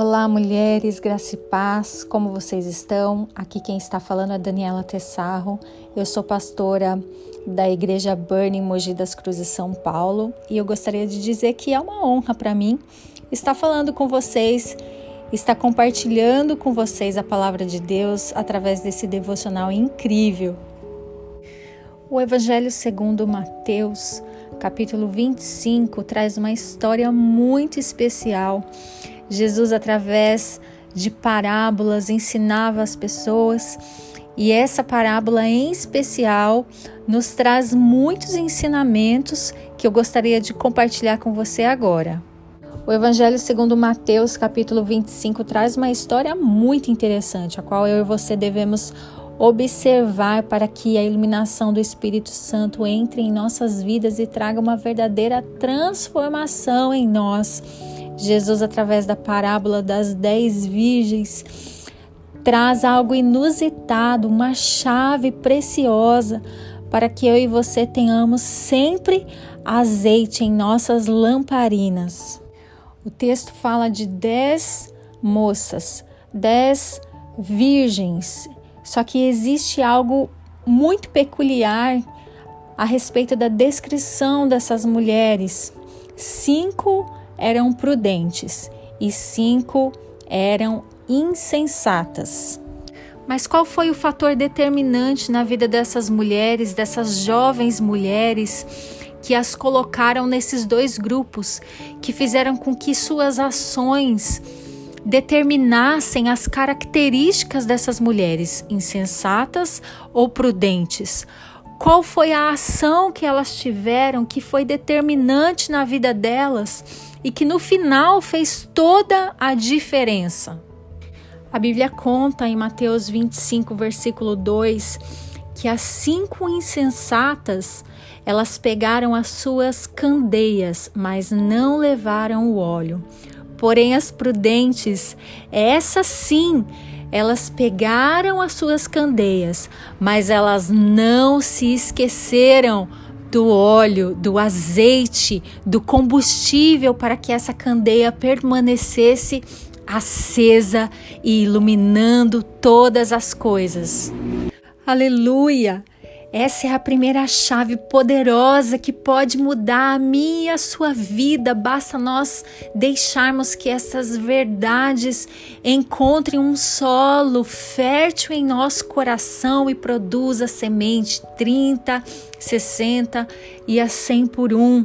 Olá, mulheres, graça e paz, como vocês estão? Aqui quem está falando é Daniela Tessarro. Eu sou pastora da Igreja Burning Mogi das Cruzes, São Paulo, e eu gostaria de dizer que é uma honra para mim estar falando com vocês, estar compartilhando com vocês a palavra de Deus através desse devocional incrível. O Evangelho segundo Mateus, capítulo 25, traz uma história muito especial Jesus, através de parábolas, ensinava as pessoas e essa parábola em especial nos traz muitos ensinamentos que eu gostaria de compartilhar com você agora. O Evangelho segundo Mateus, capítulo 25, traz uma história muito interessante, a qual eu e você devemos observar para que a iluminação do Espírito Santo entre em nossas vidas e traga uma verdadeira transformação em nós Jesus, através da parábola das dez virgens, traz algo inusitado, uma chave preciosa para que eu e você tenhamos sempre azeite em nossas lamparinas. O texto fala de dez moças, dez virgens, só que existe algo muito peculiar a respeito da descrição dessas mulheres. Cinco eram prudentes e cinco eram insensatas. Mas qual foi o fator determinante na vida dessas mulheres, dessas jovens mulheres, que as colocaram nesses dois grupos, que fizeram com que suas ações determinassem as características dessas mulheres, insensatas ou prudentes? Qual foi a ação que elas tiveram que foi determinante na vida delas e que no final fez toda a diferença? A Bíblia conta em Mateus 25, versículo 2, que as cinco insensatas elas pegaram as suas candeias, mas não levaram o óleo. Porém, as prudentes, essas sim, elas pegaram as suas candeias, mas elas não se esqueceram do óleo, do azeite, do combustível para que essa candeia permanecesse acesa e iluminando todas as coisas. Aleluia! Essa é a primeira chave poderosa que pode mudar a minha e a sua vida. Basta nós deixarmos que essas verdades encontrem um solo fértil em nosso coração e produza semente 30, 60 e a 100 por um.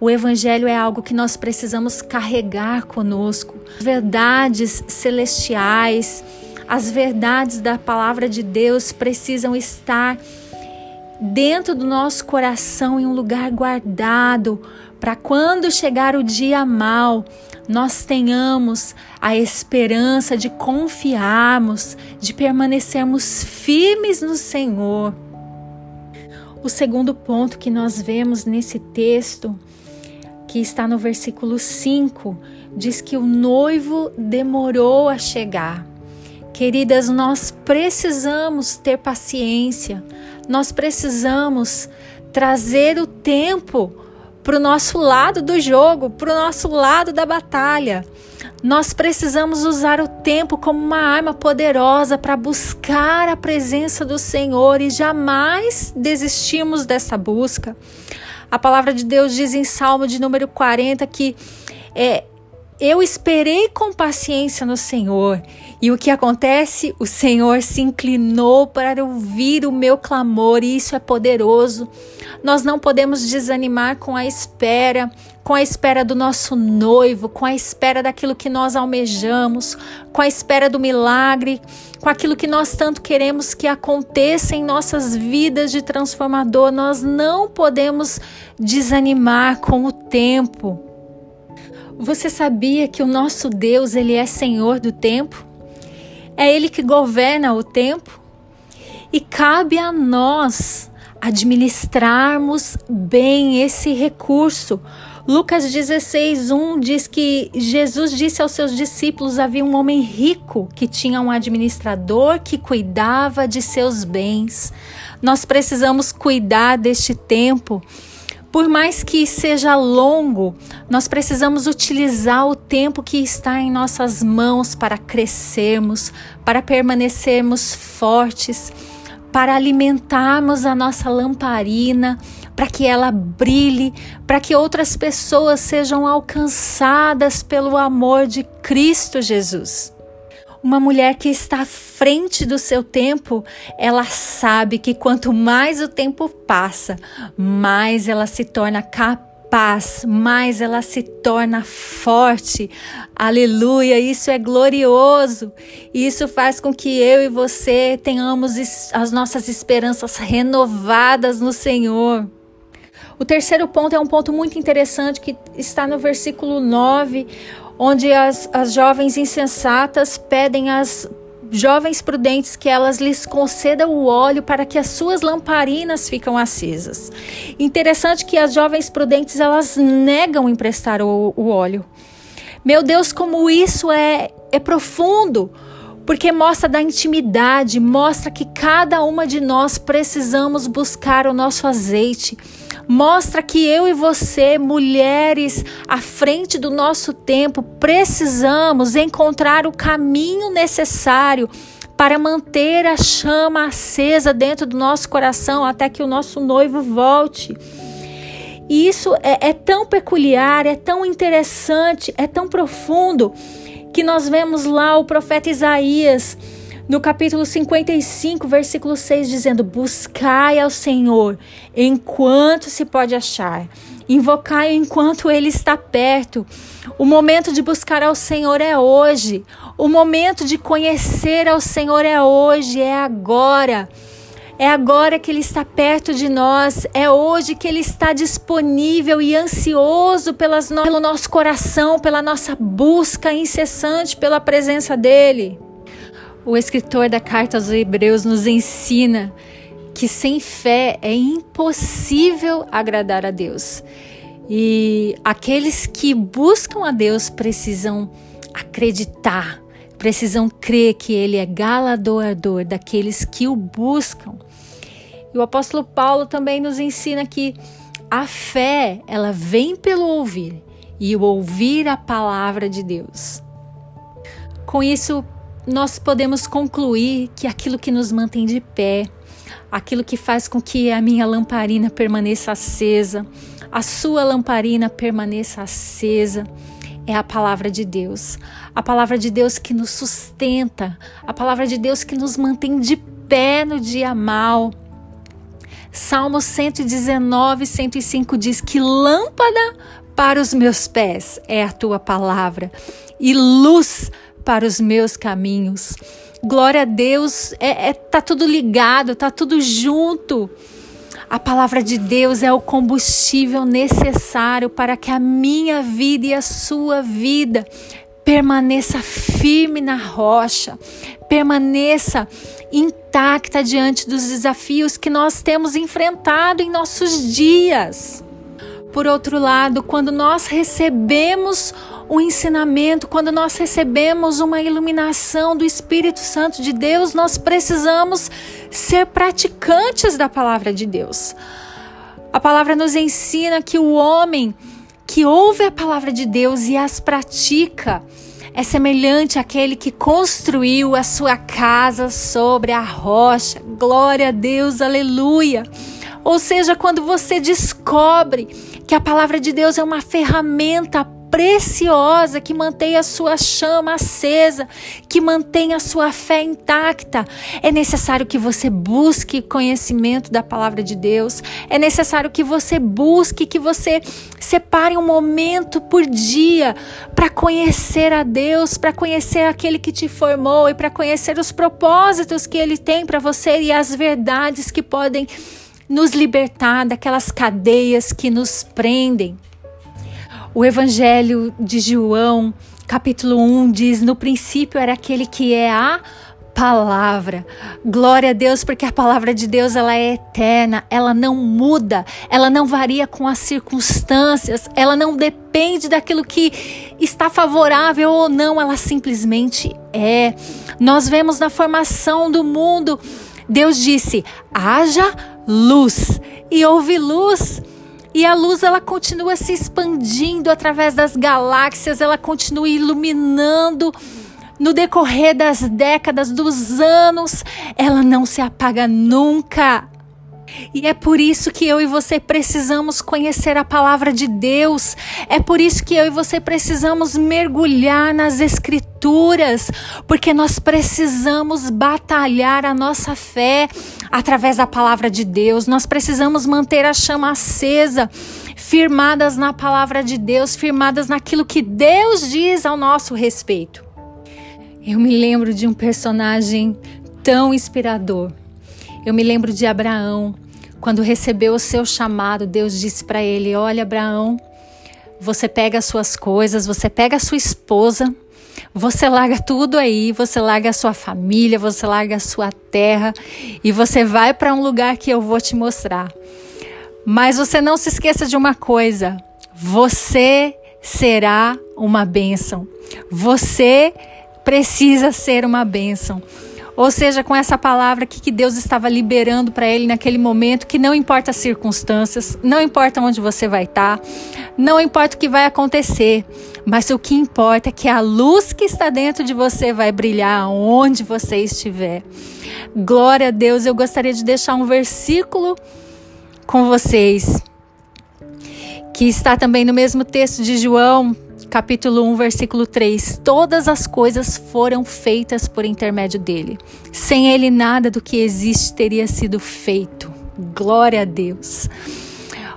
O Evangelho é algo que nós precisamos carregar conosco. Verdades celestiais, as verdades da palavra de Deus precisam estar dentro do nosso coração em um lugar guardado, para quando chegar o dia mal, nós tenhamos a esperança de confiarmos, de permanecermos firmes no Senhor. O segundo ponto que nós vemos nesse texto, que está no versículo 5, diz que o noivo demorou a chegar. Queridas, nós precisamos ter paciência, nós precisamos trazer o tempo para o nosso lado do jogo, para o nosso lado da batalha. Nós precisamos usar o tempo como uma arma poderosa para buscar a presença do Senhor e jamais desistirmos dessa busca. A palavra de Deus diz em Salmo de número 40 que é, eu esperei com paciência no Senhor. E o que acontece? O Senhor se inclinou para ouvir o meu clamor, e isso é poderoso. Nós não podemos desanimar com a espera, com a espera do nosso noivo, com a espera daquilo que nós almejamos, com a espera do milagre, com aquilo que nós tanto queremos que aconteça em nossas vidas de transformador. Nós não podemos desanimar com o tempo. Você sabia que o nosso Deus, ele é Senhor do tempo? É ele que governa o tempo? E cabe a nós administrarmos bem esse recurso. Lucas 16:1 diz que Jesus disse aos seus discípulos: havia um homem rico que tinha um administrador que cuidava de seus bens. Nós precisamos cuidar deste tempo Por mais que seja longo, nós precisamos utilizar o tempo que está em nossas mãos para crescermos, para permanecermos fortes, para alimentarmos a nossa lamparina, para que ela brilhe, para que outras pessoas sejam alcançadas pelo amor de Cristo Jesus. Uma mulher que está à frente do seu tempo, ela sabe que quanto mais o tempo passa, mais ela se torna capaz, mais ela se torna forte. Aleluia! Isso é glorioso. Isso faz com que eu e você tenhamos as nossas esperanças renovadas no Senhor. O terceiro ponto é um ponto muito interessante que está no versículo 9, onde as, as jovens insensatas pedem às jovens prudentes que elas lhes concedam o óleo para que as suas lamparinas ficam acesas. Interessante que as jovens prudentes elas negam emprestar o, o óleo. Meu Deus, como isso é, é profundo! porque mostra da intimidade, mostra que cada uma de nós precisamos buscar o nosso azeite. Mostra que eu e você, mulheres à frente do nosso tempo, precisamos encontrar o caminho necessário para manter a chama acesa dentro do nosso coração até que o nosso noivo volte. E isso é, é tão peculiar, é tão interessante, é tão profundo que nós vemos lá o profeta Isaías no capítulo 55, versículo 6, dizendo: Buscai ao Senhor enquanto se pode achar, invocai enquanto ele está perto. O momento de buscar ao Senhor é hoje, o momento de conhecer ao Senhor é hoje, é agora. É agora que Ele está perto de nós, é hoje que Ele está disponível e ansioso pelas no... pelo nosso coração, pela nossa busca incessante pela presença dEle. O escritor da carta aos Hebreus nos ensina que sem fé é impossível agradar a Deus. E aqueles que buscam a Deus precisam acreditar, precisam crer que Ele é galardoador daqueles que o buscam. E o apóstolo Paulo também nos ensina que a fé, ela vem pelo ouvir e o ouvir a palavra de Deus. Com isso, nós podemos concluir que aquilo que nos mantém de pé, aquilo que faz com que a minha lamparina permaneça acesa, a sua lamparina permaneça acesa, é a palavra de Deus. A palavra de Deus que nos sustenta, a palavra de Deus que nos mantém de pé no dia mal Salmo 119, 105 diz que lâmpada para os meus pés é a tua palavra e luz para os meus caminhos. Glória a Deus, é, é, tá tudo ligado, tá tudo junto. A palavra de Deus é o combustível necessário para que a minha vida e a sua vida permaneça firme na rocha, permaneça intacta diante dos desafios que nós temos enfrentado em nossos dias. Por outro lado, quando nós recebemos o ensinamento, quando nós recebemos uma iluminação do Espírito Santo de Deus, nós precisamos ser praticantes da palavra de Deus. A palavra nos ensina que o homem que ouve a palavra de Deus e as pratica é semelhante àquele que construiu a sua casa sobre a rocha. Glória a Deus, aleluia. Ou seja, quando você descobre que a palavra de Deus é uma ferramenta preciosa que mantém a sua chama acesa, que mantém a sua fé intacta. É necessário que você busque conhecimento da palavra de Deus. É necessário que você busque, que você separe um momento por dia para conhecer a Deus, para conhecer aquele que te formou e para conhecer os propósitos que ele tem para você e as verdades que podem nos libertar daquelas cadeias que nos prendem. O Evangelho de João, capítulo 1, diz: No princípio era aquele que é a palavra. Glória a Deus, porque a palavra de Deus ela é eterna, ela não muda, ela não varia com as circunstâncias, ela não depende daquilo que está favorável ou não, ela simplesmente é. Nós vemos na formação do mundo, Deus disse: haja luz, e houve luz. e a luz ela continua se expandindo através das galáxias, ela continua iluminando no decorrer das décadas, dos anos, ela não se apaga nunca. E é por isso que eu e você precisamos conhecer a palavra de Deus. É por isso que eu e você precisamos mergulhar nas Escrituras, porque nós precisamos batalhar a nossa fé através da palavra de Deus. Nós precisamos manter a chama acesa, firmadas na palavra de Deus, firmadas naquilo que Deus diz ao nosso respeito. Eu me lembro de um personagem tão inspirador. Eu me lembro de Abraão, quando recebeu o seu chamado, Deus disse para ele: Olha, Abraão, você pega as suas coisas, você pega a sua esposa, você larga tudo aí, você larga a sua família, você larga a sua terra e você vai para um lugar que eu vou te mostrar. Mas você não se esqueça de uma coisa: você será uma bênção. Você precisa ser uma bênção. Ou seja, com essa palavra que, que Deus estava liberando para ele naquele momento, que não importa as circunstâncias, não importa onde você vai estar, tá, não importa o que vai acontecer, mas o que importa é que a luz que está dentro de você vai brilhar onde você estiver. Glória a Deus, eu gostaria de deixar um versículo com vocês, que está também no mesmo texto de João, capítulo 1, versículo 3: Todas as coisas foram feitas por intermédio dele. Sem ele, nada do que existe teria sido feito. Glória a Deus.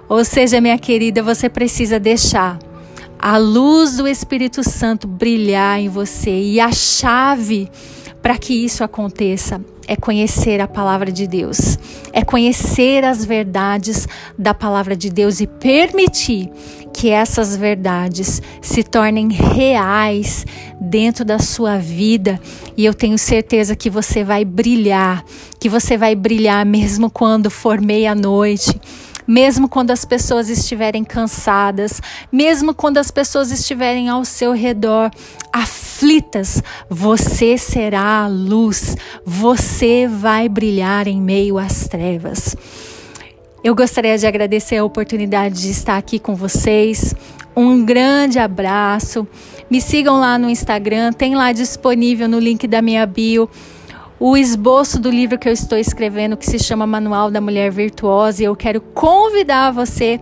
Ou seja, minha querida, você precisa deixar a luz do Espírito Santo brilhar em você e a chave para que isso aconteça é conhecer a palavra de Deus, é conhecer as verdades da palavra de Deus e permitir que essas verdades se tornem reais dentro da sua vida. E eu tenho certeza que você vai brilhar, que você vai brilhar mesmo quando for meia-noite mesmo quando as pessoas estiverem cansadas, mesmo quando as pessoas estiverem ao seu redor aflitas, você será a luz, você vai brilhar em meio às trevas. Eu gostaria de agradecer a oportunidade de estar aqui com vocês. Um grande abraço. Me sigam lá no Instagram, tem lá disponível no link da minha bio o esboço do livro que eu estou escrevendo, que se chama Manual da Mulher Virtuosa, e eu quero convidar você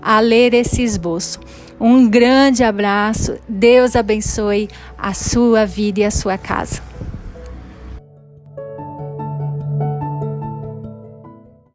a ler esse esboço. Um grande abraço, Deus abençoe a sua vida e a sua casa.